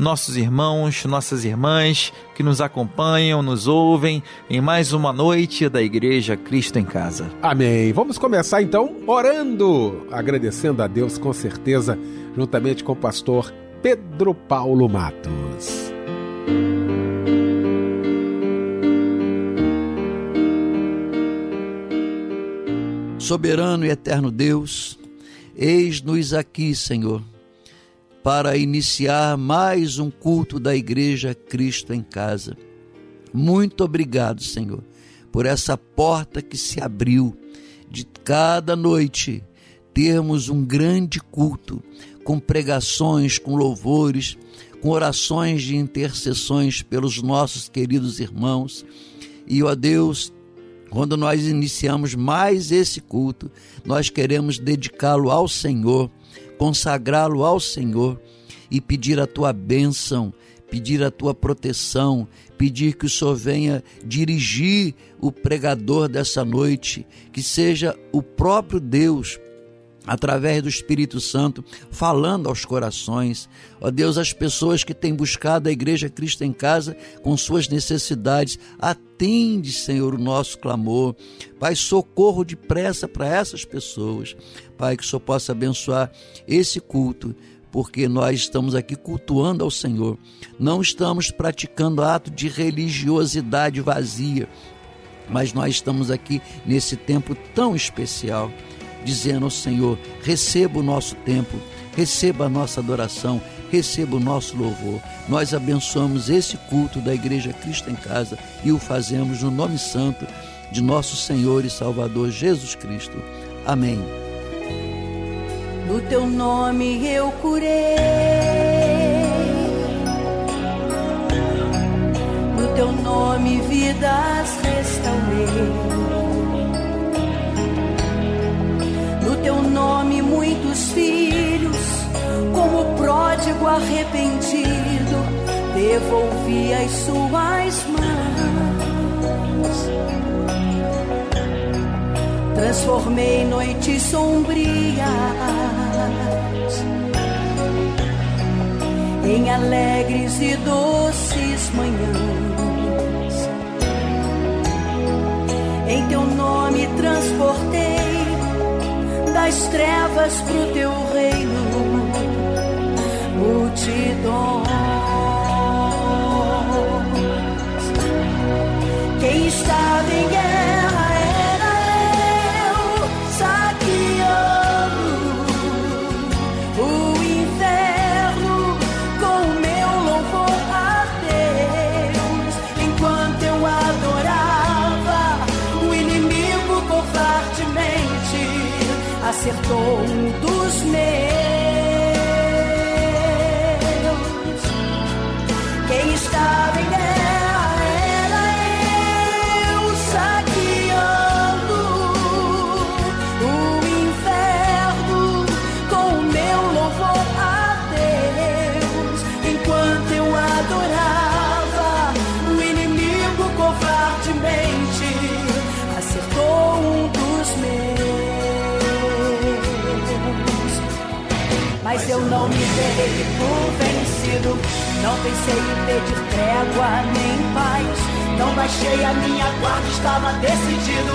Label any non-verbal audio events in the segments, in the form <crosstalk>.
nossos irmãos, nossas irmãs que nos acompanham, nos ouvem em mais uma noite da Igreja Cristo em Casa. Amém. Vamos começar então orando, agradecendo a Deus com certeza, juntamente com o pastor Pedro Paulo Matos. Soberano e eterno Deus, eis-nos aqui, Senhor para iniciar mais um culto da Igreja Cristo em Casa. Muito obrigado, Senhor, por essa porta que se abriu de cada noite termos um grande culto com pregações, com louvores, com orações de intercessões pelos nossos queridos irmãos. E, ó Deus, quando nós iniciamos mais esse culto, nós queremos dedicá-lo ao Senhor consagrá-lo ao Senhor e pedir a tua bênção, pedir a tua proteção, pedir que o Senhor venha dirigir o pregador dessa noite, que seja o próprio Deus através do Espírito Santo, falando aos corações. Ó Deus, as pessoas que têm buscado a Igreja Cristo em casa com suas necessidades, atende, Senhor, o nosso clamor. Pai, socorro depressa para essas pessoas. Pai, que o Senhor possa abençoar esse culto porque nós estamos aqui cultuando ao Senhor. Não estamos praticando ato de religiosidade vazia, mas nós estamos aqui nesse tempo tão especial dizendo ao Senhor: receba o nosso tempo, receba a nossa adoração, receba o nosso louvor. Nós abençoamos esse culto da Igreja Cristo em Casa e o fazemos no nome santo de nosso Senhor e Salvador Jesus Cristo. Amém. No teu nome eu curei, no teu nome vidas restaurei. Muitos filhos, como pródigo arrependido, devolvi as suas mãos. Transformei noites sombrias em alegres e doces manhãs. Em teu nome transportei das trevas pro teu reino, multidões. Pensei em pedir trégua nem paz. Não baixei a minha guarda, estava decidido.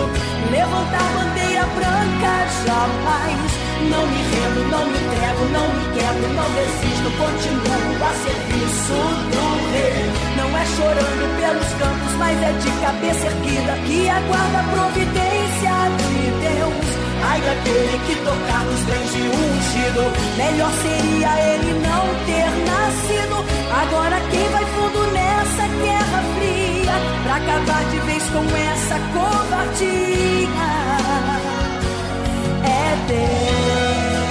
Levantar bandeira branca jamais. Não me rendo, não me entrego, não me quebro, não desisto. Continuo a serviço do rei. Não é chorando pelos campos, mas é de cabeça erguida que aguarda a providência de Deus. Ai daquele que tocar nos bens de um ungido Melhor seria ele não ter nascido. Agora quem vai fundo nessa guerra fria? Pra acabar de vez com essa covardia. É Deus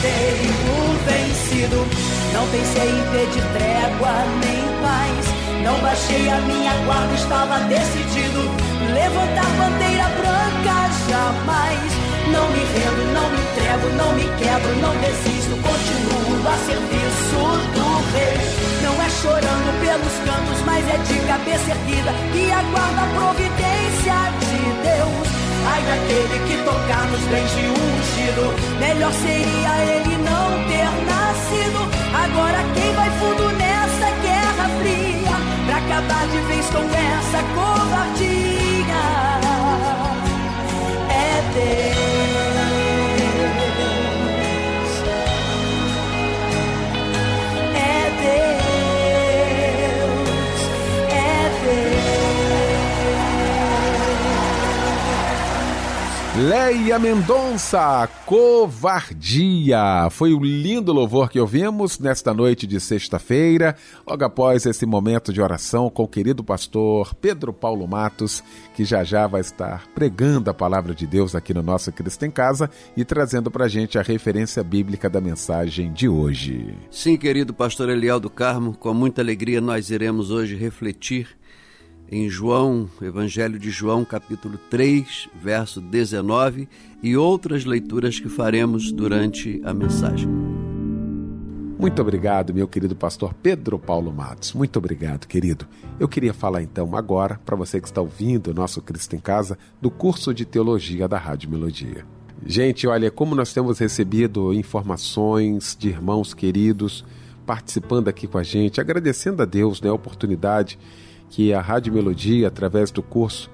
por vencido. Não pensei em pedir trégua nem paz. Não baixei a minha guarda, estava decidido. Levantar bandeira branca jamais. Não me rendo, não me entrego, não me quebro, não desisto. Continuo a serviço do rei. Não é chorando pelos cantos, mas é de cabeça erguida que aguarda a providência de Deus. Ai daquele que tocar nos bens de ungido Melhor seria ele não ter nascido. Agora quem vai fundo nessa guerra fria? Pra acabar de vez com essa covardia. É Deus Leia Mendonça, Covardia. Foi o lindo louvor que ouvimos nesta noite de sexta-feira, logo após esse momento de oração com o querido pastor Pedro Paulo Matos, que já já vai estar pregando a palavra de Deus aqui no nosso Cristo em Casa e trazendo para gente a referência bíblica da mensagem de hoje. Sim, querido pastor Eliel do Carmo, com muita alegria nós iremos hoje refletir em João, Evangelho de João, capítulo 3, verso 19, e outras leituras que faremos durante a mensagem. Muito obrigado, meu querido pastor Pedro Paulo Matos. Muito obrigado, querido. Eu queria falar então agora, para você que está ouvindo o nosso Cristo em Casa, do curso de teologia da Rádio Melodia. Gente, olha, como nós temos recebido informações de irmãos queridos participando aqui com a gente, agradecendo a Deus né, a oportunidade que a Rádio Melodia, através do curso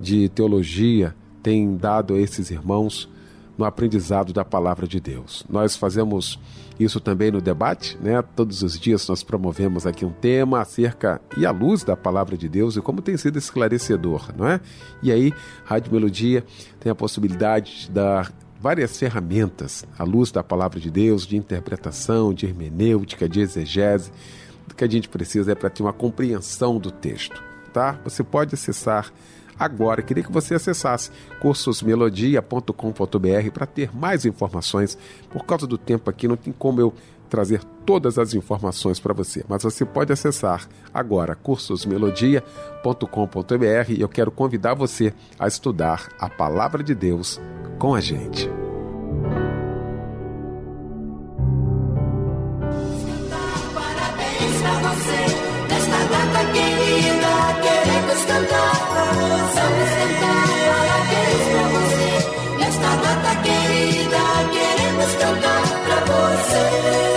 de teologia, tem dado a esses irmãos no aprendizado da palavra de Deus. Nós fazemos isso também no debate, né? Todos os dias nós promovemos aqui um tema acerca e à luz da palavra de Deus e como tem sido esclarecedor, não é? E aí, Rádio Melodia tem a possibilidade de dar várias ferramentas à luz da palavra de Deus, de interpretação, de hermenêutica, de exegese, o que a gente precisa é para ter uma compreensão do texto, tá? Você pode acessar agora. Queria que você acessasse cursosmelodia.com.br para ter mais informações. Por causa do tempo aqui, não tem como eu trazer todas as informações para você, mas você pode acessar agora cursosmelodia.com.br e eu quero convidar você a estudar a palavra de Deus com a gente. Nesta data querida. Queremos cantar pra você.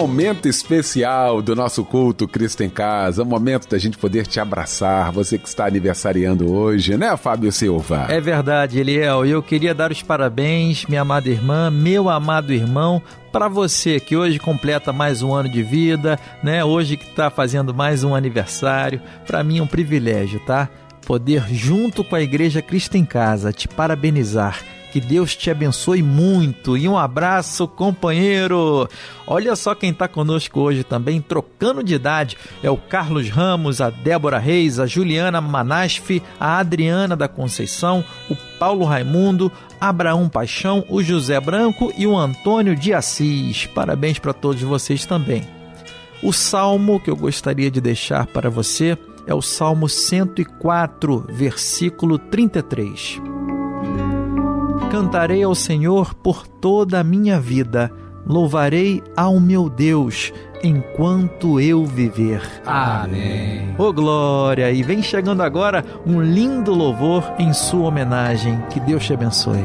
Momento especial do nosso culto Cristo em Casa, o momento da gente poder te abraçar, você que está aniversariando hoje, né, Fábio Silva? É verdade, Eliel, e eu queria dar os parabéns, minha amada irmã, meu amado irmão, para você que hoje completa mais um ano de vida, né? Hoje que está fazendo mais um aniversário, para mim é um privilégio, tá? Poder junto com a Igreja Cristo em Casa te parabenizar que Deus te abençoe muito e um abraço, companheiro. Olha só quem está conosco hoje também, trocando de idade. É o Carlos Ramos, a Débora Reis, a Juliana Manasfi, a Adriana da Conceição, o Paulo Raimundo, Abraão Paixão, o José Branco e o Antônio de Assis. Parabéns para todos vocês também. O salmo que eu gostaria de deixar para você é o Salmo 104, versículo 33. Cantarei ao Senhor por toda a minha vida, louvarei ao meu Deus enquanto eu viver. Amém. Ô oh, glória! E vem chegando agora um lindo louvor em sua homenagem. Que Deus te abençoe.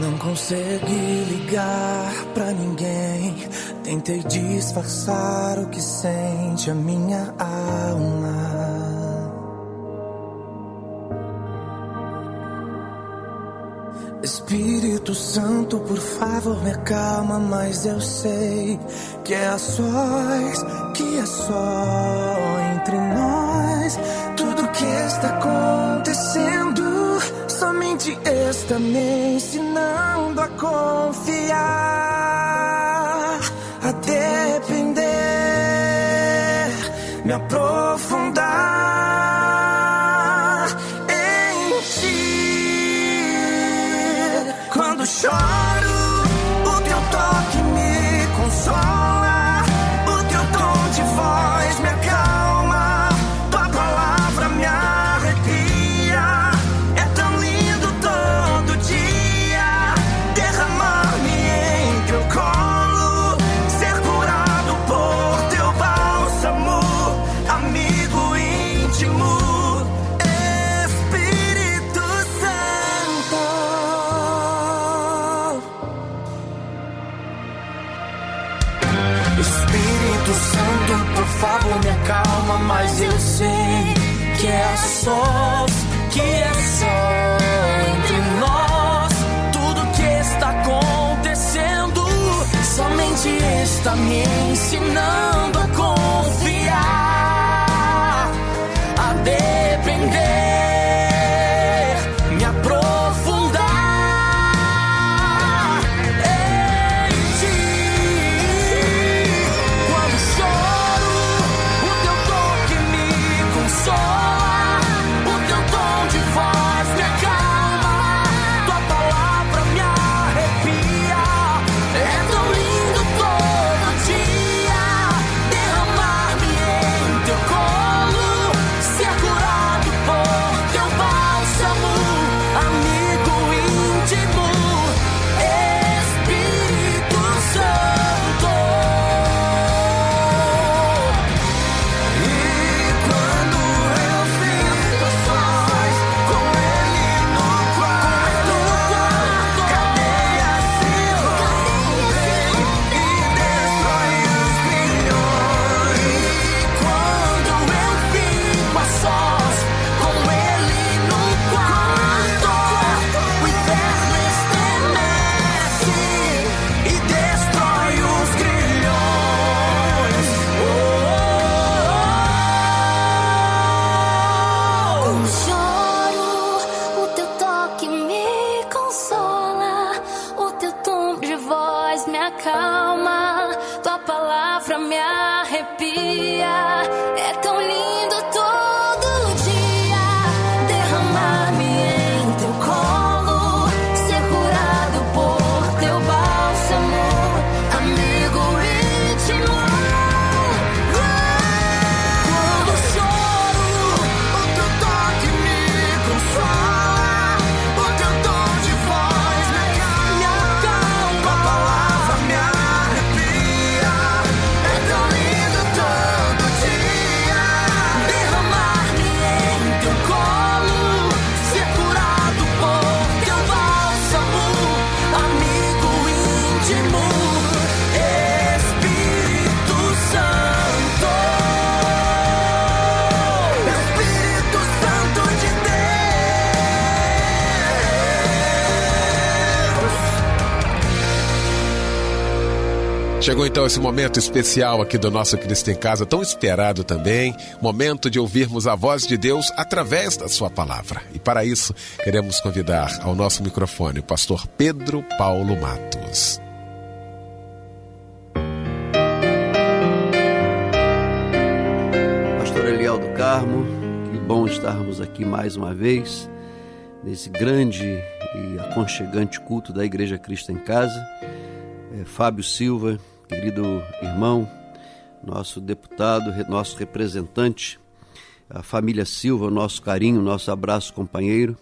Não consegui ligar pra ninguém. Tentei disfarçar o que sente a minha alma. Espírito Santo, por favor, me acalma, mas eu sei que é a sós, que é só entre nós. Tudo que está acontecendo, somente está me ensinando a confiar, a depender, me aprofundar choro, o favor me acalma, mas eu sei que é a sós, que é só entre nós. Tudo que está acontecendo somente está me ensinando Chegou então esse momento especial aqui do nosso Cristo em Casa, tão esperado também, momento de ouvirmos a voz de Deus através da sua palavra. E para isso, queremos convidar ao nosso microfone o pastor Pedro Paulo Matos. Pastor Eliel do Carmo, que bom estarmos aqui mais uma vez, nesse grande e aconchegante culto da Igreja Cristo em Casa. É, Fábio Silva, querido irmão, nosso deputado, nosso representante, a família Silva, nosso carinho, nosso abraço, companheiro,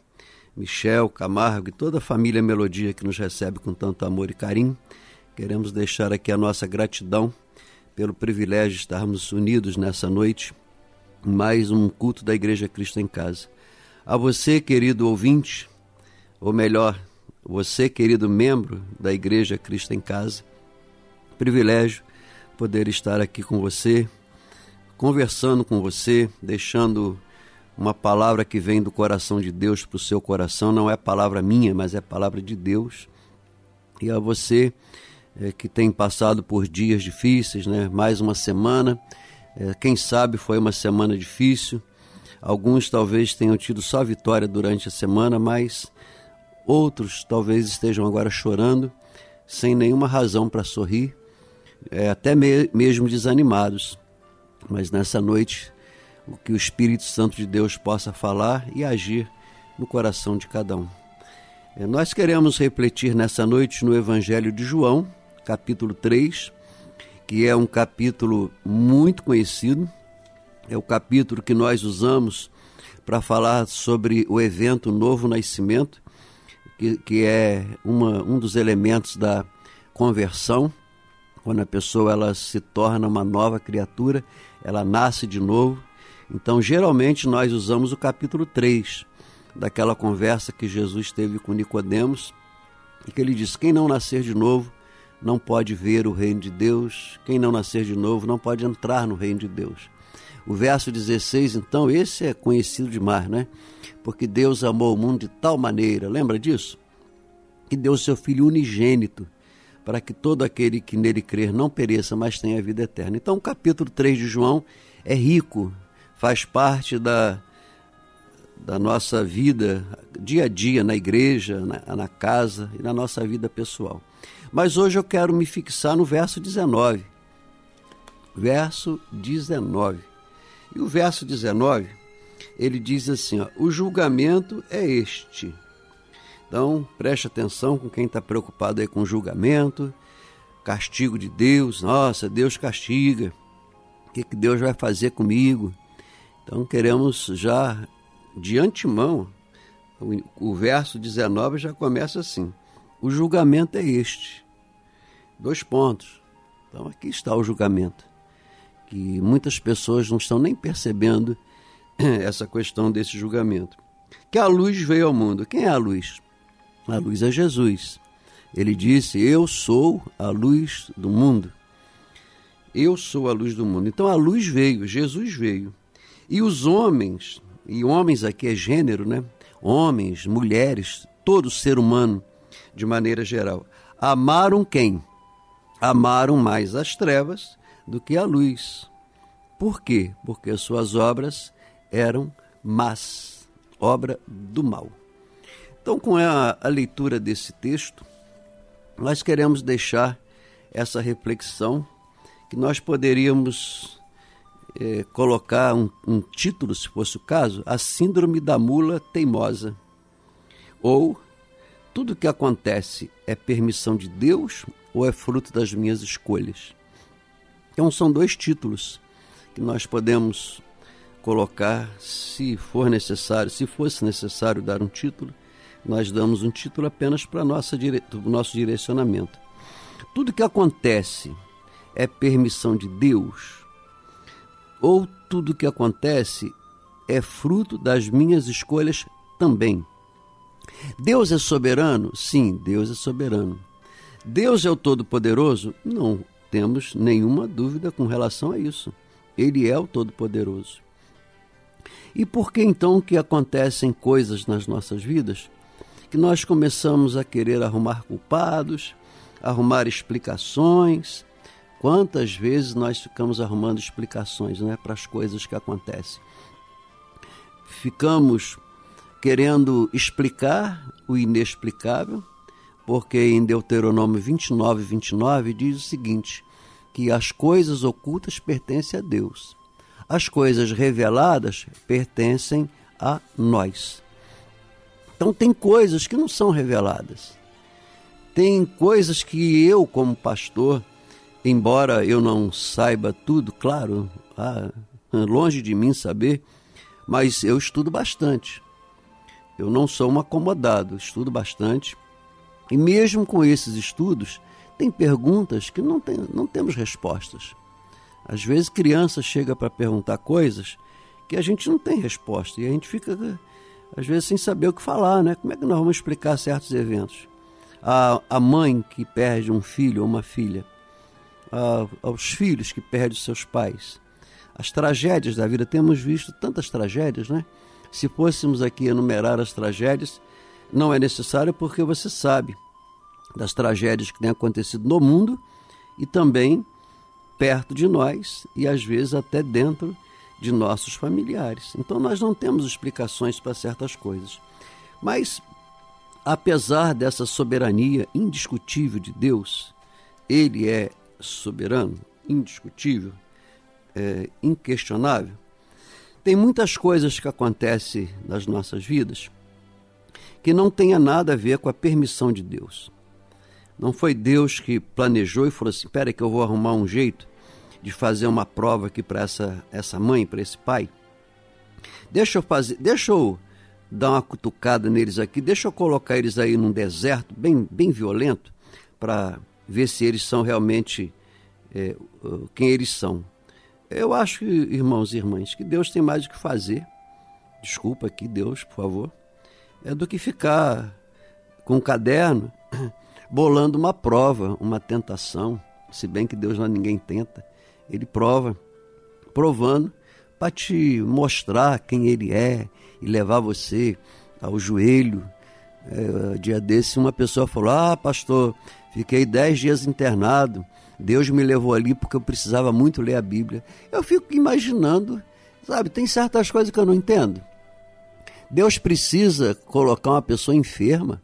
Michel, Camargo e toda a família Melodia que nos recebe com tanto amor e carinho. Queremos deixar aqui a nossa gratidão pelo privilégio de estarmos unidos nessa noite, mais um culto da Igreja Cristo em Casa. A você, querido ouvinte, ou melhor, você, querido membro da Igreja Cristo em Casa, privilégio poder estar aqui com você, conversando com você, deixando uma palavra que vem do coração de Deus para o seu coração. Não é palavra minha, mas é palavra de Deus. E a você é, que tem passado por dias difíceis, né? mais uma semana. É, quem sabe foi uma semana difícil. Alguns talvez tenham tido só vitória durante a semana, mas outros talvez estejam agora chorando, sem nenhuma razão para sorrir é, até me, mesmo desanimados. Mas nessa noite, o que o Espírito Santo de Deus possa falar e agir no coração de cada um. É, nós queremos refletir nessa noite no Evangelho de João, capítulo 3, que é um capítulo muito conhecido, é o capítulo que nós usamos para falar sobre o evento Novo Nascimento, que, que é uma, um dos elementos da conversão quando a pessoa ela se torna uma nova criatura, ela nasce de novo. Então, geralmente nós usamos o capítulo 3 daquela conversa que Jesus teve com Nicodemos, e que ele diz: "Quem não nascer de novo não pode ver o reino de Deus, quem não nascer de novo não pode entrar no reino de Deus". O verso 16, então, esse é conhecido demais, né? Porque Deus amou o mundo de tal maneira, lembra disso? Que deu seu filho unigênito para que todo aquele que nele crer não pereça, mas tenha vida eterna. Então, o capítulo 3 de João é rico, faz parte da, da nossa vida dia a dia na igreja, na, na casa e na nossa vida pessoal. Mas hoje eu quero me fixar no verso 19. Verso 19. E o verso 19, ele diz assim: ó, o julgamento é este então, preste atenção com quem está preocupado aí com julgamento, castigo de Deus. Nossa, Deus castiga. O que, que Deus vai fazer comigo? Então, queremos já de antemão, o, o verso 19 já começa assim: o julgamento é este. Dois pontos. Então, aqui está o julgamento. Que muitas pessoas não estão nem percebendo <clears throat> essa questão desse julgamento. Que a luz veio ao mundo. Quem é a luz? A luz é Jesus. Ele disse: Eu sou a luz do mundo. Eu sou a luz do mundo. Então a luz veio, Jesus veio. E os homens, e homens aqui é gênero, né? Homens, mulheres, todo ser humano, de maneira geral, amaram quem? Amaram mais as trevas do que a luz. Por quê? Porque as suas obras eram más, obra do mal. Então, com a, a leitura desse texto, nós queremos deixar essa reflexão que nós poderíamos é, colocar um, um, título, se fosse o caso, a Síndrome da Mula Teimosa. Ou tudo que acontece é permissão de Deus ou é fruto das minhas escolhas? Então são dois títulos que nós podemos colocar, se for necessário, se fosse necessário dar um título, nós damos um título apenas para o nosso direcionamento. Tudo que acontece é permissão de Deus, ou tudo que acontece é fruto das minhas escolhas também. Deus é soberano? Sim, Deus é soberano. Deus é o Todo-Poderoso? Não temos nenhuma dúvida com relação a isso. Ele é o Todo-Poderoso. E por que então que acontecem coisas nas nossas vidas que nós começamos a querer arrumar culpados, arrumar explicações, Quantas vezes nós ficamos arrumando explicações né, para as coisas que acontecem? Ficamos querendo explicar o inexplicável, porque em Deuteronômio 29, 29 diz o seguinte: que as coisas ocultas pertencem a Deus, as coisas reveladas pertencem a nós. Então, tem coisas que não são reveladas. Tem coisas que eu, como pastor, embora eu não saiba tudo, claro, longe de mim saber, mas eu estudo bastante. Eu não sou um acomodado, estudo bastante. E mesmo com esses estudos, tem perguntas que não, tem, não temos respostas. Às vezes criança chega para perguntar coisas que a gente não tem resposta e a gente fica às vezes sem saber o que falar, né? Como é que nós vamos explicar certos eventos? A, a mãe que perde um filho ou uma filha, a, aos filhos que perdem seus pais, as tragédias da vida. Temos visto tantas tragédias, né? Se fôssemos aqui enumerar as tragédias, não é necessário porque você sabe das tragédias que têm acontecido no mundo e também perto de nós e às vezes até dentro de nossos familiares. Então nós não temos explicações para certas coisas. Mas, apesar dessa soberania indiscutível de Deus, Ele é soberano, indiscutível, é, inquestionável. Tem muitas coisas que acontecem nas nossas vidas que não tenha nada a ver com a permissão de Deus. Não foi Deus que planejou e falou assim: espera que eu vou arrumar um jeito de fazer uma prova aqui para essa, essa mãe, para esse pai. Deixa eu fazer, deixa eu dar uma cutucada neles aqui, deixa eu colocar eles aí num deserto bem, bem violento para ver se eles são realmente é, quem eles são. Eu acho, irmãos e irmãs, que Deus tem mais o que fazer. Desculpa aqui, Deus, por favor. É do que ficar com um caderno <clears throat> bolando uma prova, uma tentação. Se bem que Deus não ninguém tenta ele prova, provando para te mostrar quem ele é e levar você ao joelho. É, dia desse, uma pessoa falou: Ah, pastor, fiquei dez dias internado. Deus me levou ali porque eu precisava muito ler a Bíblia. Eu fico imaginando, sabe, tem certas coisas que eu não entendo. Deus precisa colocar uma pessoa enferma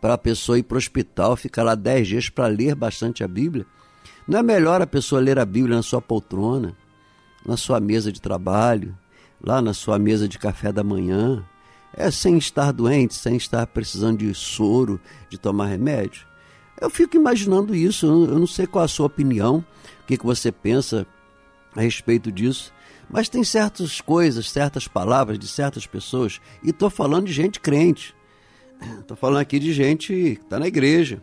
para a pessoa ir para o hospital, ficar lá dez dias para ler bastante a Bíblia. Não é melhor a pessoa ler a Bíblia na sua poltrona, na sua mesa de trabalho, lá na sua mesa de café da manhã? É sem estar doente, sem estar precisando de soro, de tomar remédio? Eu fico imaginando isso, eu não sei qual a sua opinião, o que, que você pensa a respeito disso, mas tem certas coisas, certas palavras de certas pessoas, e estou falando de gente crente, estou falando aqui de gente que está na igreja,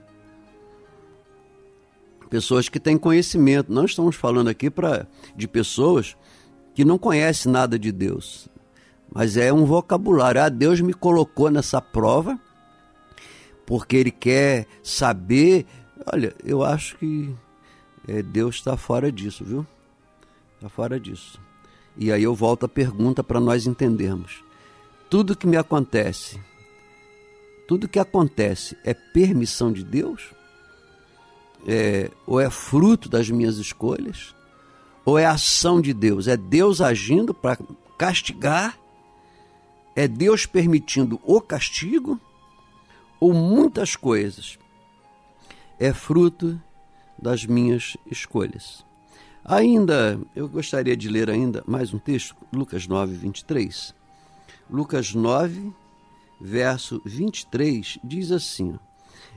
pessoas que têm conhecimento. Não estamos falando aqui pra, de pessoas que não conhecem nada de Deus, mas é um vocabulário. Ah, Deus me colocou nessa prova porque Ele quer saber. Olha, eu acho que é, Deus está fora disso, viu? Está fora disso. E aí eu volto à pergunta para nós entendermos. Tudo que me acontece, tudo que acontece é permissão de Deus? É, ou é fruto das minhas escolhas, ou é ação de Deus. É Deus agindo para castigar, é Deus permitindo o castigo, ou muitas coisas. É fruto das minhas escolhas. Ainda, eu gostaria de ler ainda mais um texto, Lucas 9, 23. Lucas 9, verso 23, diz assim: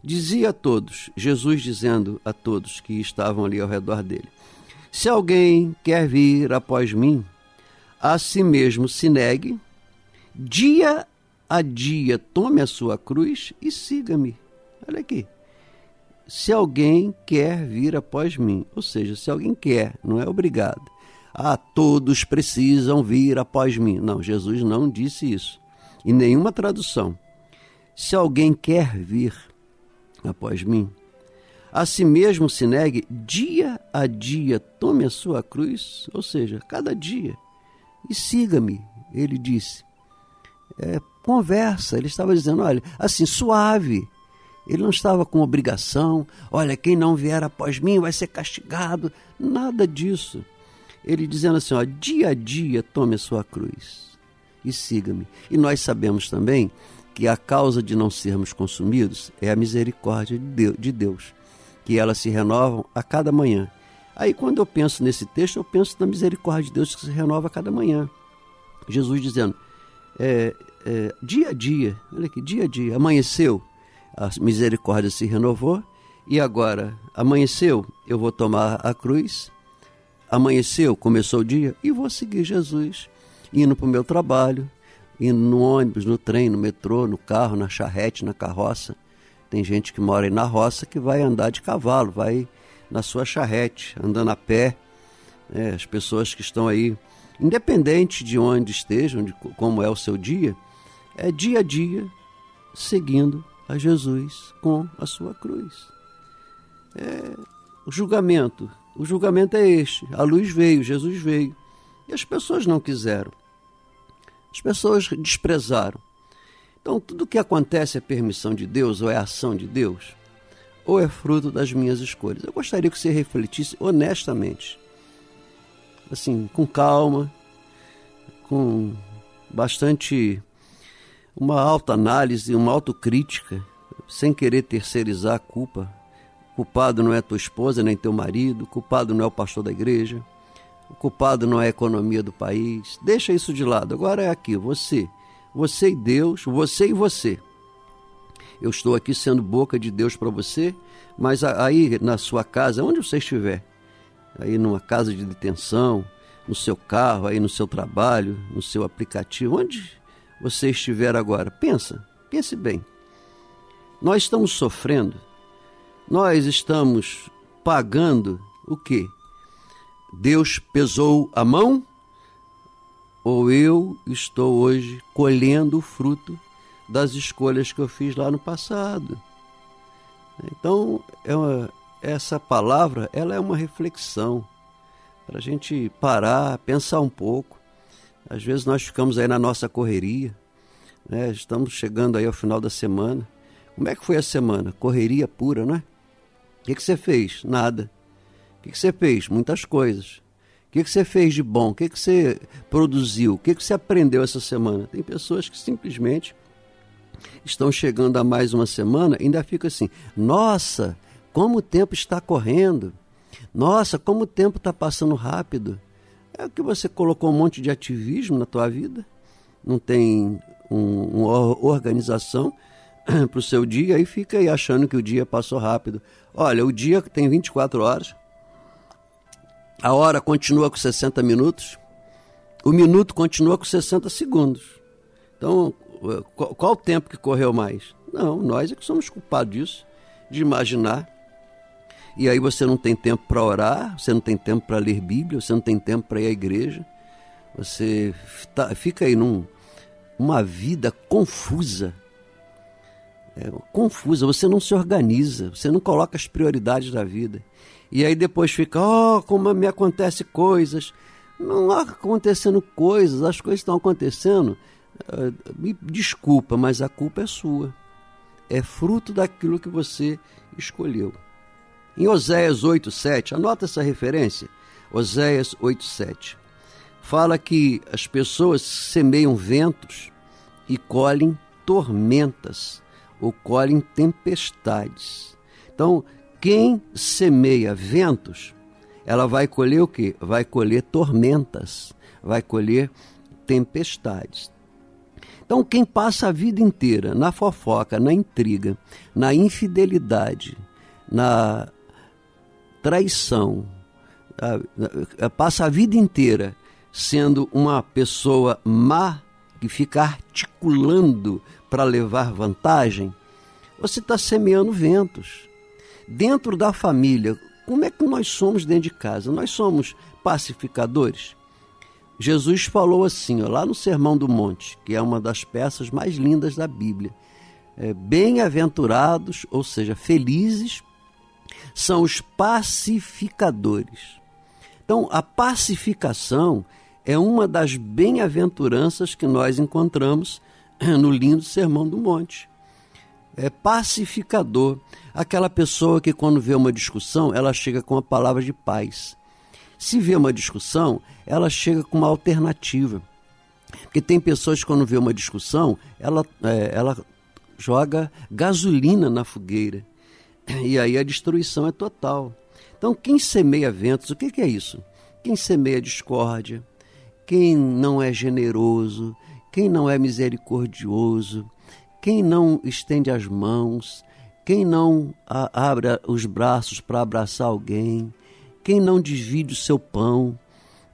Dizia a todos, Jesus dizendo a todos que estavam ali ao redor dele: Se alguém quer vir após mim, a si mesmo se negue, dia a dia tome a sua cruz e siga-me. Olha aqui. Se alguém quer vir após mim, ou seja, se alguém quer, não é obrigado. Ah, todos precisam vir após mim. Não, Jesus não disse isso. Em nenhuma tradução. Se alguém quer vir, após mim. A si mesmo se negue dia a dia, tome a sua cruz, ou seja, cada dia, e siga-me, ele disse. É, conversa, ele estava dizendo, olha, assim, suave, Ele não estava com obrigação, olha, quem não vier após mim vai ser castigado, nada disso. Ele dizendo assim, ó, dia a dia tome a sua cruz e siga-me. E nós sabemos também que a causa de não sermos consumidos é a misericórdia de Deus, que elas se renovam a cada manhã. Aí quando eu penso nesse texto, eu penso na misericórdia de Deus que se renova a cada manhã. Jesus dizendo, é, é, dia a dia, olha aqui, dia a dia, amanheceu, a misericórdia se renovou, e agora amanheceu, eu vou tomar a cruz, amanheceu, começou o dia, e vou seguir Jesus, indo para o meu trabalho, indo no ônibus, no trem, no metrô, no carro, na charrete, na carroça. Tem gente que mora aí na roça que vai andar de cavalo, vai na sua charrete, andando a pé. É, as pessoas que estão aí, independente de onde estejam, de como é o seu dia, é dia a dia seguindo a Jesus com a sua cruz. É, o julgamento, o julgamento é este. A luz veio, Jesus veio. E as pessoas não quiseram. As pessoas desprezaram. Então, tudo que acontece é permissão de Deus ou é ação de Deus, ou é fruto das minhas escolhas. Eu gostaria que você refletisse honestamente, assim, com calma, com bastante uma alta análise, uma autocrítica, sem querer terceirizar a culpa. Culpado não é tua esposa nem teu marido, culpado não é o pastor da igreja, o culpado não é a economia do país. Deixa isso de lado. Agora é aqui, você. Você e Deus, você e você. Eu estou aqui sendo boca de Deus para você, mas aí na sua casa, onde você estiver, aí numa casa de detenção, no seu carro, aí no seu trabalho, no seu aplicativo, onde você estiver agora, pensa, pense bem. Nós estamos sofrendo, nós estamos pagando o quê? Deus pesou a mão? Ou eu estou hoje colhendo o fruto das escolhas que eu fiz lá no passado? Então, é uma, essa palavra ela é uma reflexão para a gente parar, pensar um pouco. Às vezes nós ficamos aí na nossa correria, né? estamos chegando aí ao final da semana. Como é que foi a semana? Correria pura, né? O que, que você fez? Nada que, que você fez? Muitas coisas. O que, que você fez de bom? O que, que você produziu? O que, que você aprendeu essa semana? Tem pessoas que simplesmente estão chegando a mais uma semana e ainda fica assim: nossa, como o tempo está correndo! Nossa, como o tempo está passando rápido! É que você colocou um monte de ativismo na tua vida, não tem um, uma organização <clears throat> para o seu dia e fica aí achando que o dia passou rápido. Olha, o dia tem 24 horas, a hora continua com 60 minutos, o minuto continua com 60 segundos. Então, qual, qual o tempo que correu mais? Não, nós é que somos culpados disso, de imaginar. E aí você não tem tempo para orar, você não tem tempo para ler Bíblia, você não tem tempo para ir à igreja. Você tá, fica aí num uma vida confusa. É, confusa, você não se organiza, você não coloca as prioridades da vida. E aí depois fica, ó, oh, como me acontece coisas. Não há acontecendo coisas, as coisas estão acontecendo. Uh, me desculpa, mas a culpa é sua. É fruto daquilo que você escolheu. Em Oséias 8:7, anota essa referência. Oséias 8:7. Fala que as pessoas semeiam ventos e colhem tormentas ou colhem tempestades. Então, quem semeia ventos, ela vai colher o quê? Vai colher tormentas, vai colher tempestades. Então, quem passa a vida inteira na fofoca, na intriga, na infidelidade, na traição, passa a vida inteira sendo uma pessoa má que fica articulando para levar vantagem, você está semeando ventos dentro da família, como é que nós somos dentro de casa? Nós somos pacificadores? Jesus falou assim, ó, lá no Sermão do Monte, que é uma das peças mais lindas da Bíblia. É, Bem-aventurados, ou seja, felizes, são os pacificadores. Então, a pacificação é uma das bem-aventuranças que nós encontramos no lindo Sermão do Monte. É, pacificador, aquela pessoa que quando vê uma discussão, ela chega com a palavra de paz. Se vê uma discussão, ela chega com uma alternativa. Porque tem pessoas que quando vê uma discussão, ela, é, ela joga gasolina na fogueira. E aí a destruição é total. Então, quem semeia ventos, o que, que é isso? Quem semeia discórdia, quem não é generoso, quem não é misericordioso, quem não estende as mãos, quem não abre os braços para abraçar alguém, quem não divide o seu pão,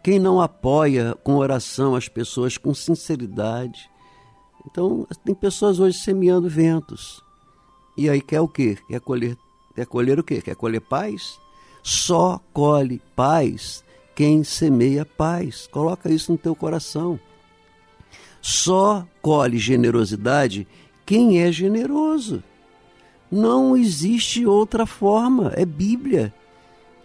quem não apoia com oração as pessoas com sinceridade. Então, tem pessoas hoje semeando ventos. E aí quer o quê? Quer colher, quer colher o quê? Quer colher paz? Só colhe paz quem semeia paz. Coloca isso no teu coração. Só colhe generosidade quem é generoso. Não existe outra forma, é Bíblia.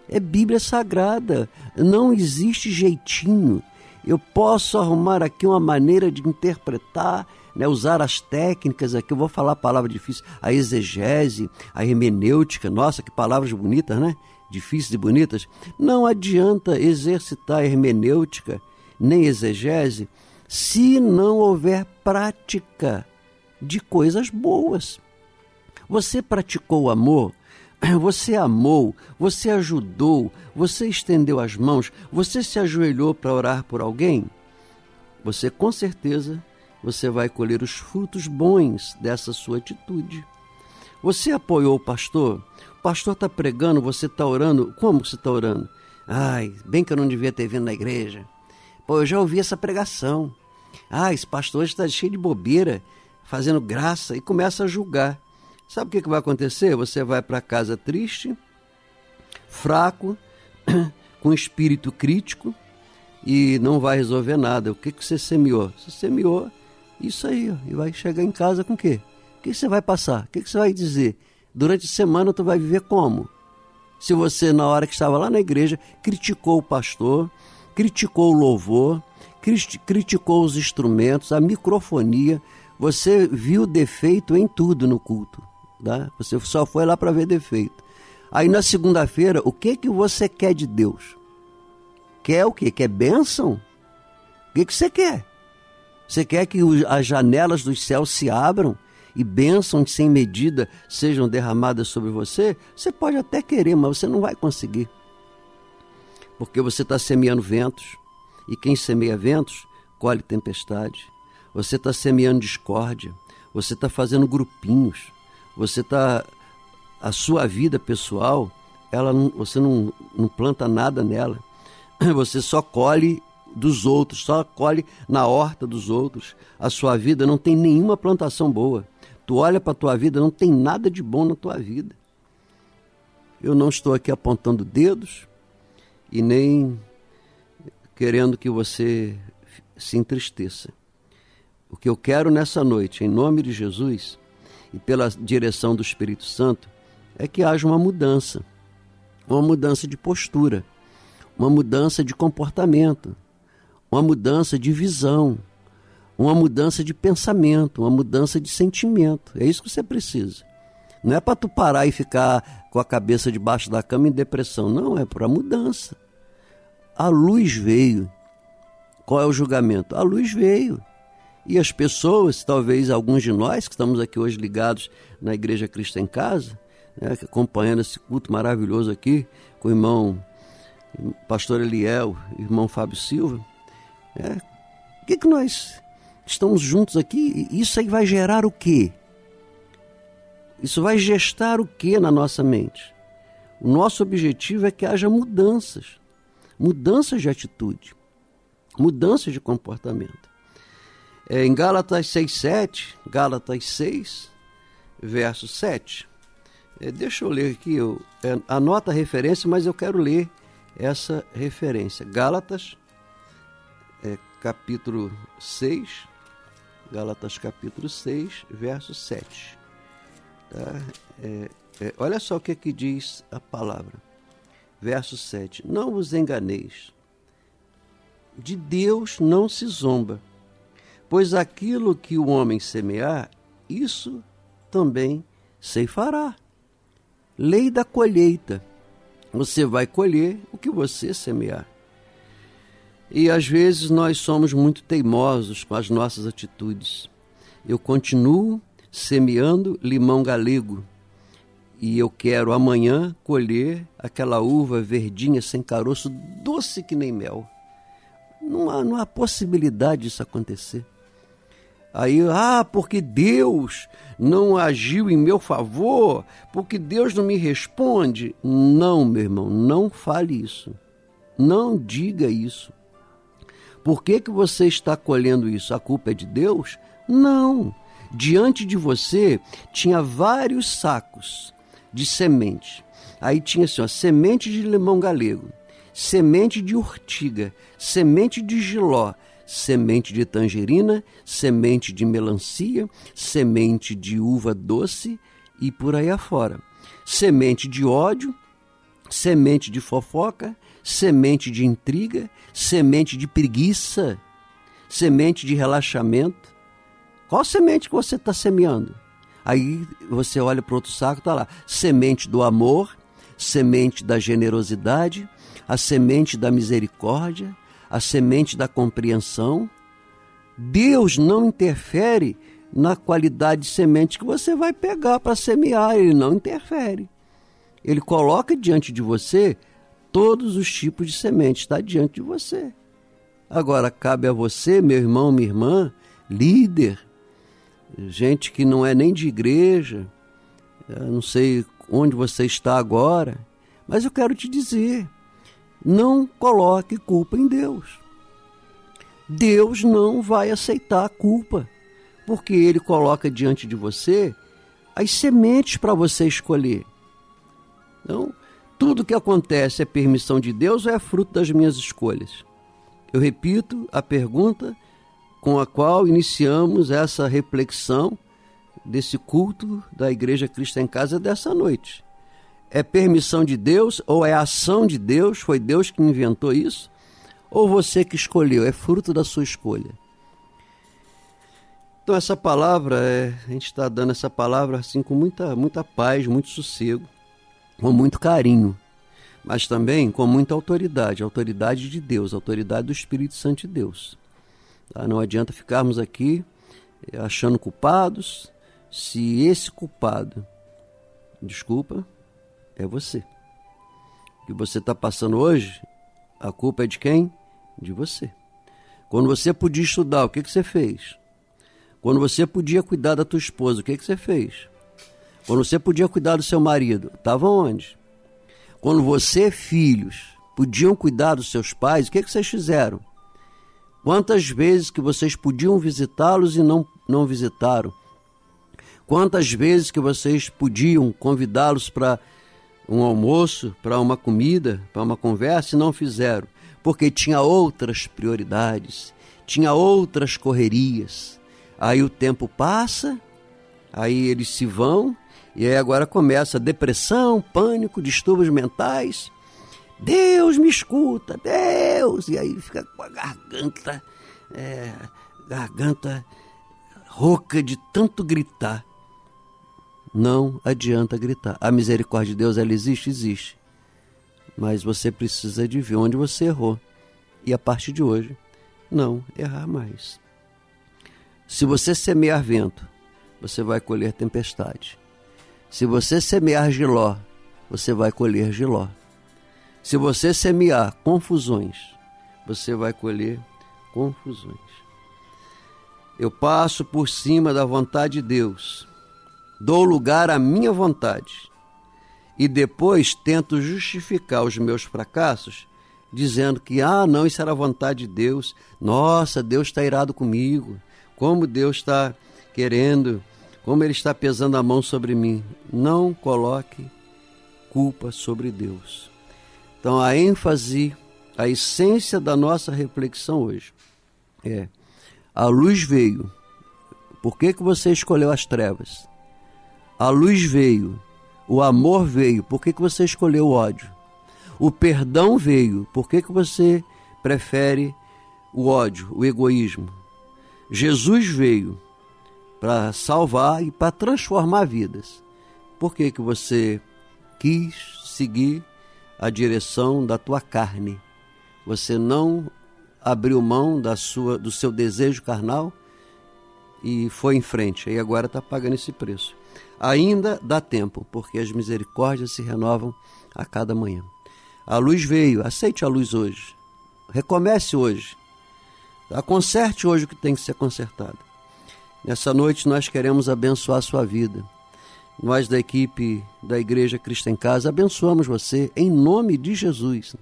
É Bíblia sagrada. Não existe jeitinho. Eu posso arrumar aqui uma maneira de interpretar, né, usar as técnicas aqui. Eu vou falar a palavra difícil, a exegese, a hermenêutica. Nossa, que palavras bonitas, né? Difíceis e bonitas. Não adianta exercitar hermenêutica nem exegese se não houver prática de coisas boas. Você praticou o amor, <clears throat> você amou, você ajudou, você estendeu as mãos, você se ajoelhou para orar por alguém? Você com certeza você vai colher os frutos bons dessa sua atitude. Você apoiou o pastor? O pastor está pregando, você está orando. Como você está orando? Ai, bem que eu não devia ter vindo na igreja. Pô, eu já ouvi essa pregação. Ah, esse pastor está cheio de bobeira, fazendo graça e começa a julgar. Sabe o que, que vai acontecer? Você vai para casa triste, fraco, <clears throat> com espírito crítico e não vai resolver nada. O que, que você semeou? Você semeou isso aí, e vai chegar em casa com o quê? O que você vai passar? O que você vai dizer? Durante a semana tu vai viver como? Se você, na hora que estava lá na igreja, criticou o pastor, criticou o louvor, criticou os instrumentos, a microfonia, você viu defeito em tudo no culto. Tá? Você só foi lá para ver defeito. Aí na segunda-feira, o que que você quer de Deus? Quer o quê? Quer bênção? O que, que você quer? Você quer que as janelas dos céus se abram e bênçãos sem medida sejam derramadas sobre você? Você pode até querer, mas você não vai conseguir. Porque você está semeando ventos. E quem semeia ventos, colhe tempestade. Você está semeando discórdia. Você está fazendo grupinhos. Você está. A sua vida pessoal, ela você não, não planta nada nela. <clears throat> Você só colhe dos outros, só colhe na horta dos outros. A sua vida não tem nenhuma plantação boa. Tu olha para a tua vida, não tem nada de bom na tua vida. Eu não estou aqui apontando dedos e nem querendo que você se entristeça. O que eu quero nessa noite, em nome de Jesus e pela direção do Espírito Santo, é que haja uma mudança, uma mudança de postura, uma mudança de comportamento, uma mudança de visão, uma mudança de pensamento, uma mudança de sentimento. É isso que você precisa. Não é para tu parar e ficar com a cabeça debaixo da cama em depressão. Não, é para mudança. A luz veio. Qual é o julgamento? A luz veio. E as pessoas, talvez alguns de nós que estamos aqui hoje ligados na Igreja Cristo em Casa, né, acompanhando esse culto maravilhoso aqui com o irmão pastor Eliel, irmão Fábio Silva, é, o que, que nós estamos juntos aqui? Isso aí vai gerar o quê? Isso vai gestar o que na nossa mente? O nosso objetivo é que haja mudanças, mudanças de atitude, mudanças de comportamento. É, em Gálatas 6,7, Gálatas 6, verso 7. É, deixa eu ler aqui, eu, é, anota a referência, mas eu quero ler essa referência. Gálatas é, capítulo 6, Gálatas capítulo 6, verso 7. Tá? É, é, olha só o que, que diz a palavra. Verso 7. Não vos enganeis. De Deus não se zomba, pois aquilo que o homem semear, isso também ceifará. Lei da colheita. Você vai colher o que você semear. E às vezes nós somos muito teimosos com as nossas atitudes. Eu continuo semeando limão galego e eu quero amanhã colher aquela uva verdinha sem caroço, doce que nem mel. Não há, não há possibilidade disso acontecer. Aí, ah, porque Deus não agiu em meu favor, porque Deus não me responde. Não, meu irmão, não fale isso. Não diga isso. Por que, que você está colhendo isso? A culpa é de Deus? Não. Diante de você tinha vários sacos de semente. Aí tinha assim, ó, semente de limão galego, semente de urtiga, semente de giló, semente de tangerina, semente de melancia, semente de uva doce e por aí afora. Semente de ódio, semente de fofoca, semente de intriga, semente de preguiça, semente de relaxamento. Qual semente que você está semeando? Aí você olha para outro saco, está lá: semente do amor, semente da generosidade, a semente da misericórdia, a semente da compreensão. Deus não interfere na qualidade de semente que você vai pegar para semear, ele não interfere. Ele coloca diante de você todos os tipos de sementes, está diante de você. Agora, cabe a você, meu irmão, minha irmã, líder, gente que não é nem de igreja, não sei onde você está agora, mas eu quero te dizer: não coloque culpa em Deus. Deus não vai aceitar a culpa, porque Ele coloca diante de você as sementes para você escolher. Então, tudo que acontece é permissão de Deus ou é fruto das minhas escolhas? Eu repito a pergunta com a qual iniciamos essa reflexão desse culto da Igreja Cristo em Casa dessa noite. É permissão de Deus ou é ação de Deus? Foi Deus que inventou isso? Ou você que escolheu? É fruto da sua escolha? Então essa palavra, é, a gente está dando essa palavra assim com muita, muita paz, muito sossego com muito carinho, mas também com muita autoridade autoridade de Deus, autoridade do Espírito Santo de Deus. Tá? Não adianta ficarmos aqui eh, achando culpados, se esse culpado, desculpa, é você. O que você está passando hoje, a culpa é de quem? De você. Quando você podia estudar, o que, que você fez? Quando você podia cuidar da tua esposa, o que, que você fez? Quando você podia cuidar do seu marido, estava onde? Quando você, filhos, podiam cuidar dos seus pais, o que, que vocês fizeram? Quantas vezes que vocês podiam visitá-los e não, não visitaram? Quantas vezes que vocês podiam convidá-los para um almoço, para uma comida, para uma conversa e não fizeram? Porque tinha outras prioridades, tinha outras correrias. Aí o tempo passa, aí eles se vão e aí agora começa depressão, pânico, distúrbios mentais. Deus me escuta, Deus! E aí fica com a garganta, é, garganta rouca de tanto gritar. Não adianta gritar. A misericórdia de Deus, ela existe? Existe. Mas você precisa de ver onde você errou. E a partir de hoje, não errar mais. Se você semear vento, você vai colher tempestade. Se você semear giló, você vai colher giló. Se você semear confusões, você vai colher confusões. Eu passo por cima da vontade de Deus, dou lugar à minha vontade e depois tento justificar os meus fracassos dizendo que, ah, não, isso era a vontade de Deus, nossa, Deus está irado comigo, como Deus está querendo como Ele está pesando a mão sobre mim. Não coloque culpa sobre Deus. Então, a ênfase, a essência da nossa reflexão hoje é: a luz veio. Por que, que você escolheu as trevas? A luz veio, o amor veio. Por que, que você escolheu o ódio? O perdão veio. Por que, que você prefere o ódio, o egoísmo? Jesus veio para salvar e para transformar vidas. Por que, que você quis seguir a direção da tua carne? Você não abriu mão da sua, do seu desejo carnal e foi em frente. E agora está pagando esse preço. Ainda dá tempo, porque as misericórdias se renovam a cada manhã. A luz veio, aceite a luz hoje. Recomece hoje. Tá? Conserte hoje o que tem que ser consertado. Nessa noite nós queremos abençoar a sua vida. Nós da equipe da Igreja Cristo em Casa abençoamos você em nome de Jesus.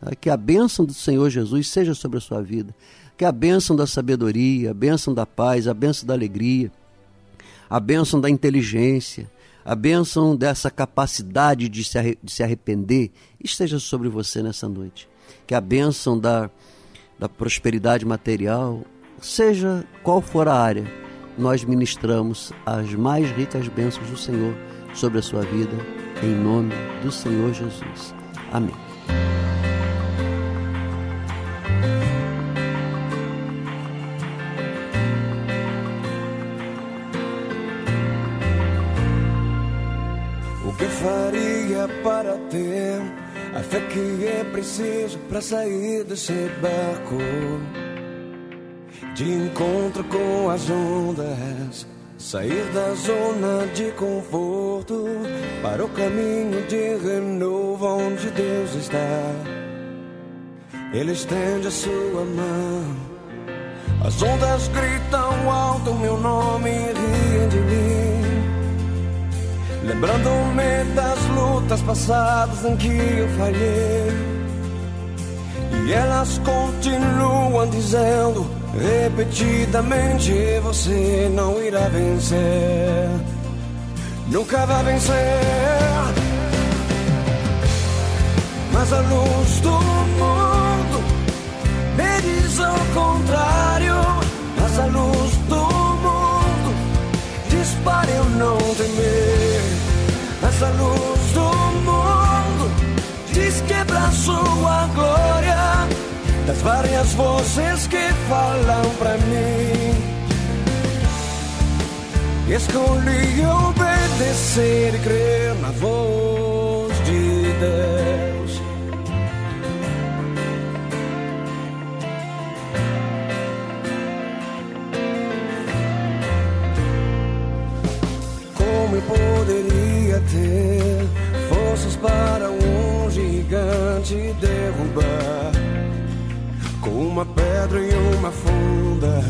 Tá? Que a bênção do Senhor Jesus seja sobre a sua vida. Que a bênção da sabedoria, a bênção da paz, a bênção da alegria, a bênção da inteligência, a bênção dessa capacidade de se, de se arrepender esteja sobre você nessa noite. Que a bênção da, da prosperidade material, seja qual for a área, nós ministramos as mais ricas bênçãos do Senhor sobre a sua vida, em nome do Senhor Jesus. Amém. A fé que é preciso para sair desse barco. De encontro com as ondas, sair da zona de conforto. Para o caminho de renovo onde Deus está. Ele estende a sua mão, as ondas gritam alto meu nome riem de mim. Lembrando-me das lutas passadas em que eu falhei. E elas continuam dizendo repetidamente: Você não irá vencer. Nunca vai vencer. Mas a luz do mundo me diz ao contrário. Mas a luz do mundo diz para eu não temer essa luz do mundo diz quebrar sua glória das várias vozes que falam pra mim. Escolhi obedecer e crer na voz ter forças para um gigante derrubar? Com uma pedra e uma funda,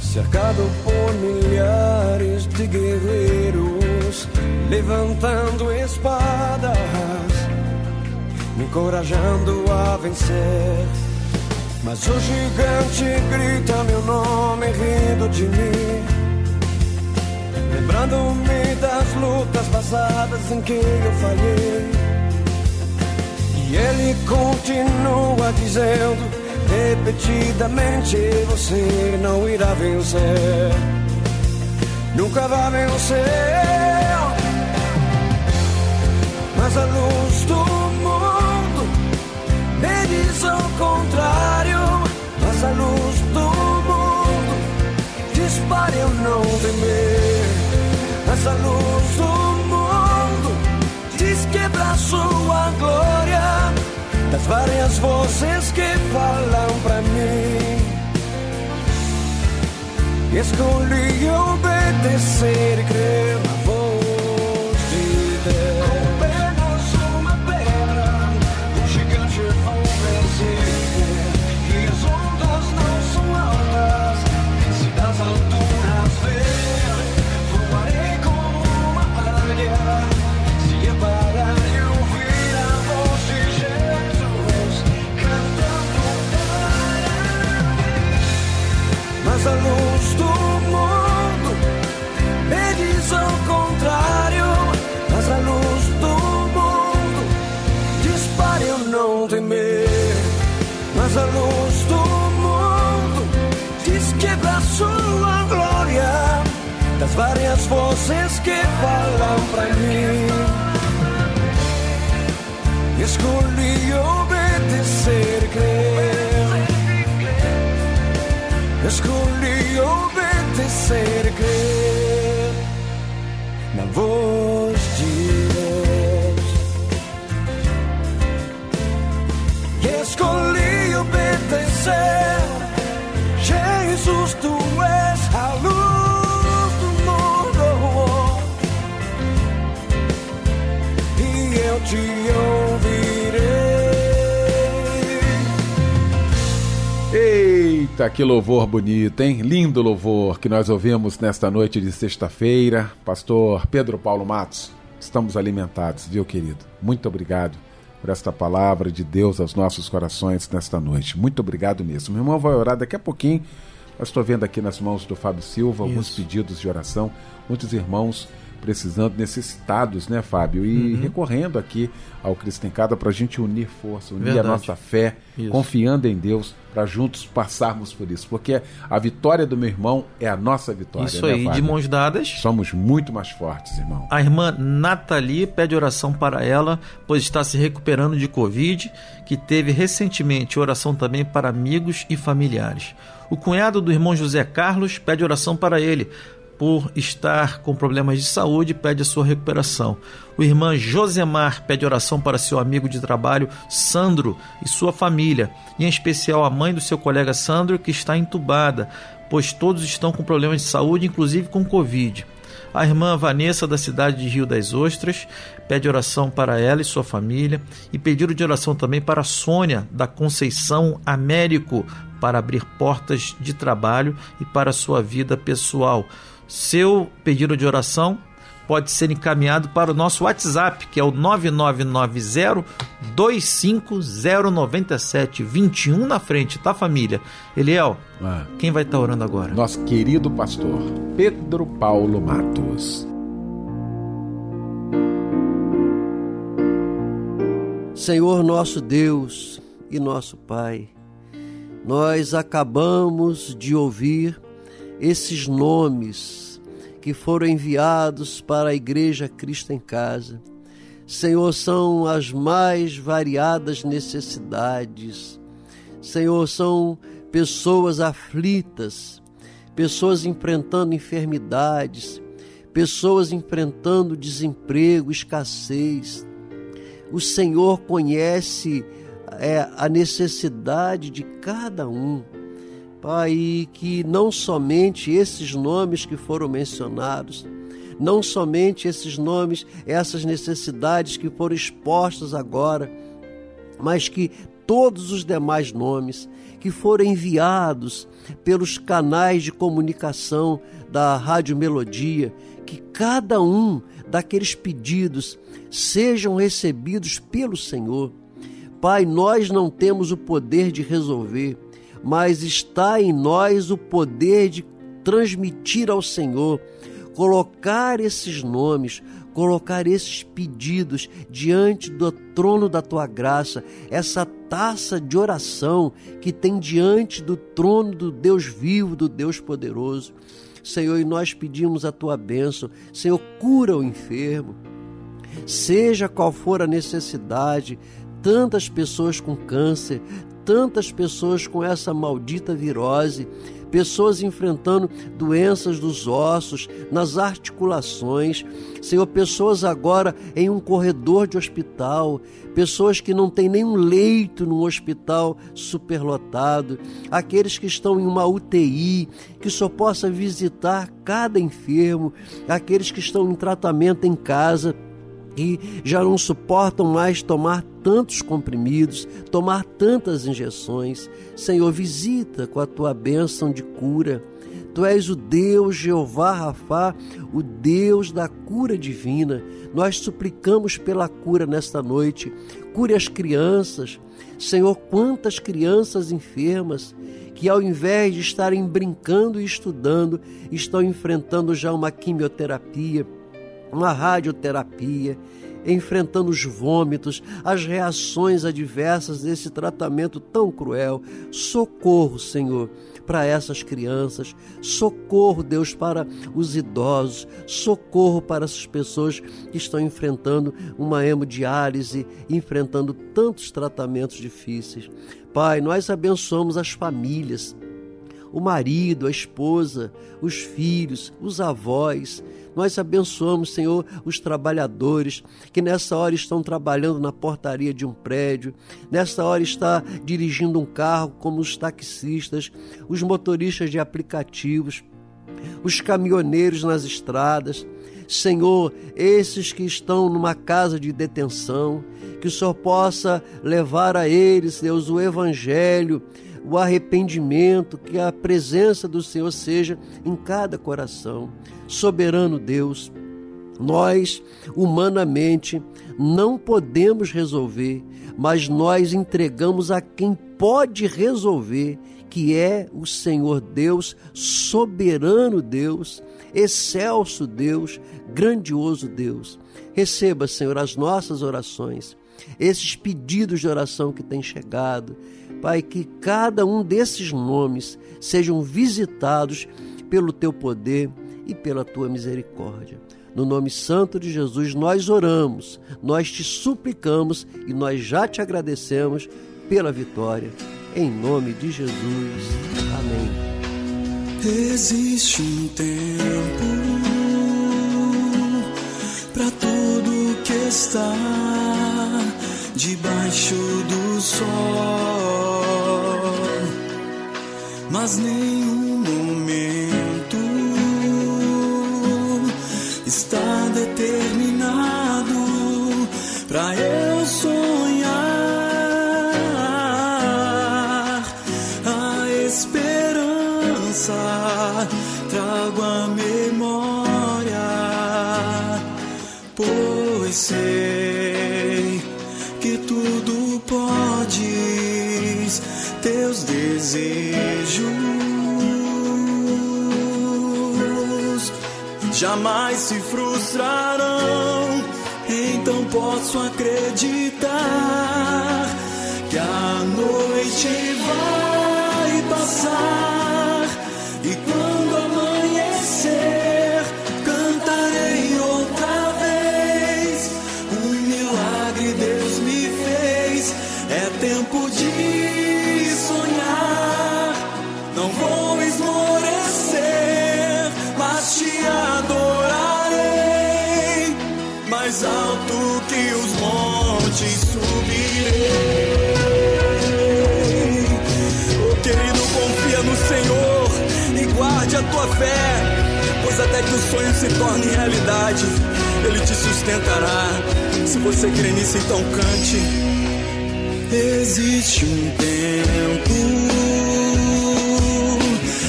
cercado por milhares de guerreiros, levantando espadas, me encorajando a vencer. Mas o gigante grita meu nome rindo de mim. Lembrando-me das lutas passadas em que eu falhei. E ele continua dizendo repetidamente: Você não irá vencer. Nunca vai vencer. Mas a luz do mundo me diz ao contrário. Mas a luz do mundo diz para eu não temer. Essa luz do mundo diz quebrar sua glória das várias vozes que falam pra mim. Escolhi obedecer e crer Das várias vozes que falam pra mim. Escolhi obedecer e crer. Escolhi obedecer Eita, que louvor bonito, hein? Lindo louvor que nós ouvimos nesta noite de sexta-feira. Pastor Pedro Paulo Matos, estamos alimentados, viu, querido? Muito obrigado por esta palavra de Deus aos nossos corações nesta noite. Muito obrigado mesmo. Meu irmão vai orar daqui a pouquinho. Eu estou vendo aqui nas mãos do Fábio Silva alguns pedidos de oração. Muitos irmãos precisando, necessitados, né, Fábio? E Uhum. recorrendo aqui ao Cristo em Cada para a gente unir força, unir Verdade. a nossa fé, Isso. confiando em Deus, para juntos passarmos por isso. Porque a vitória do meu irmão é a nossa vitória. Isso né, aí, de Fábio? mãos dadas. Somos muito mais fortes, irmão. A irmã Nathalie pede oração para ela, pois está se recuperando de Covid, que teve recentemente oração também para amigos e familiares. O cunhado do irmão José Carlos pede oração para ele, por estar com problemas de saúde, pede a sua recuperação. O irmão Josemar pede oração para seu amigo de trabalho Sandro e sua família, e em especial a mãe do seu colega Sandro, que está entubada, pois todos estão com problemas de saúde, inclusive com Covid. A irmã Vanessa, da cidade de Rio das Ostras, pede oração para ela e sua família e pediram de oração também para a Sônia, da Conceição Américo, para abrir portas de trabalho e para sua vida pessoal. Seu pedido de oração pode ser encaminhado para o nosso WhatsApp, que é o 9990 25097 21 na frente, tá família? Eliel, Ah, quem vai estar orando agora? nosso querido pastor Pedro Paulo Matos. Senhor nosso Deus e nosso Pai, nós acabamos de ouvir esses nomes que foram enviados para a Igreja Cristo em Casa. Senhor, são as mais variadas necessidades. Senhor, são pessoas aflitas, pessoas enfrentando enfermidades, pessoas enfrentando desemprego, escassez. O Senhor conhece é, a necessidade de cada um. Pai, que não somente esses nomes que foram mencionados, não somente esses nomes, essas necessidades que foram expostas agora, mas que todos os demais nomes que foram enviados pelos canais de comunicação da Rádio Melodia, que cada um daqueles pedidos sejam recebidos pelo Senhor. Pai, nós não temos o poder de resolver, mas está em nós o poder de transmitir ao Senhor, colocar esses nomes, colocar esses pedidos diante do trono da tua graça, essa taça de oração que tem diante do trono do Deus vivo, do Deus poderoso. Senhor, e nós pedimos a tua bênção. Senhor, cura o enfermo. Seja qual for a necessidade, tantas pessoas com câncer, tantas pessoas com essa maldita virose, pessoas enfrentando doenças dos ossos, nas articulações, Senhor, pessoas agora em um corredor de hospital, pessoas que não têm nenhum leito no hospital superlotado, aqueles que estão em uma UTI, que só possa visitar cada enfermo, aqueles que estão em tratamento em casa e já não suportam mais tomar tantos comprimidos, tomar tantas injeções. Senhor, visita com a tua bênção de cura. Tu és o Deus Jeová Rafá, o Deus da cura divina. Nós suplicamos pela cura nesta noite. Cure as crianças. Senhor, quantas crianças enfermas que ao invés de estarem brincando e estudando, estão enfrentando já uma quimioterapia, uma radioterapia, enfrentando os vômitos, as reações adversas desse tratamento tão cruel. Socorro, Senhor, para essas crianças, socorro, Deus, para os idosos, socorro para essas pessoas que estão enfrentando uma hemodiálise, enfrentando tantos tratamentos difíceis. Pai, nós abençoamos as famílias, o marido, a esposa, os filhos, os avós. Nós abençoamos, Senhor, os trabalhadores que nessa hora estão trabalhando na portaria de um prédio, nessa hora está dirigindo um carro, como os taxistas, os motoristas de aplicativos, os caminhoneiros nas estradas. Senhor, esses que estão numa casa de detenção, que o Senhor possa levar a eles, Deus, o Evangelho, o arrependimento, que a presença do Senhor seja em cada coração. Soberano Deus, nós, humanamente, não podemos resolver, mas nós entregamos a quem pode resolver, que é o Senhor Deus, soberano Deus, excelso Deus, grandioso Deus. Receba, Senhor, as nossas orações, esses pedidos de oração que têm chegado. Pai, que cada um desses nomes sejam visitados pelo teu poder e pela tua misericórdia. No nome santo de Jesus nós oramos, nós te suplicamos e nós já te agradecemos pela vitória. Em nome de Jesus. Amém. Existe um tempo para tudo que está debaixo do sol, mas nenhum momento jamais se frustrarão. Então posso acreditar que a noite montes subirei. Oh, querido, confia no Senhor e guarde a tua fé. Pois até que o sonho se torne realidade, Ele te sustentará. Se você crê nisso, então cante. Existe um tempo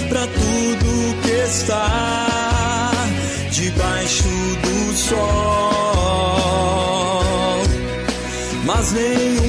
para tudo que está debaixo do sol, mas nenhum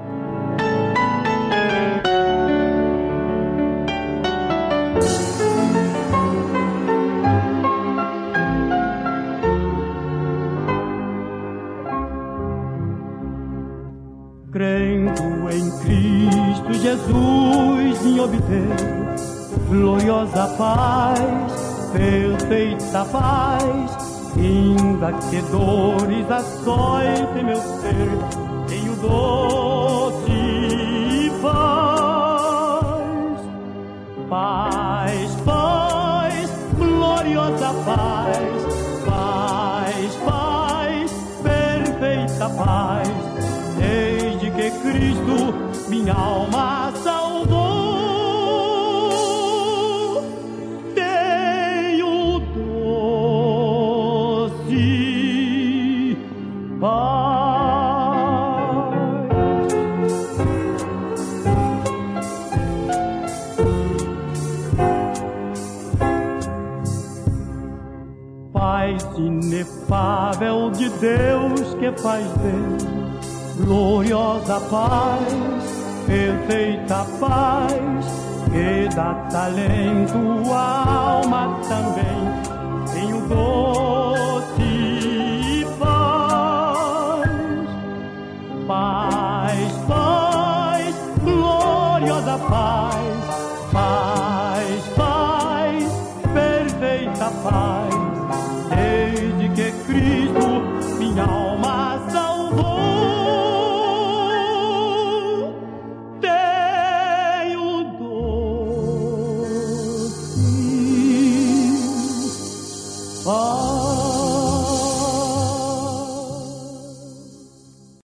Jesus em obter gloriosa paz, perfeita paz, ainda que dores açoitem meu ser, tenho doce paz, paz, paz, gloriosa paz, paz, paz, perfeita paz, Cristo minha alma salvou. Tenho doce paz. Paz inefável de Deus que faz Deus, gloriosa paz perfeita paz que dá talento à alma também. Tenho doce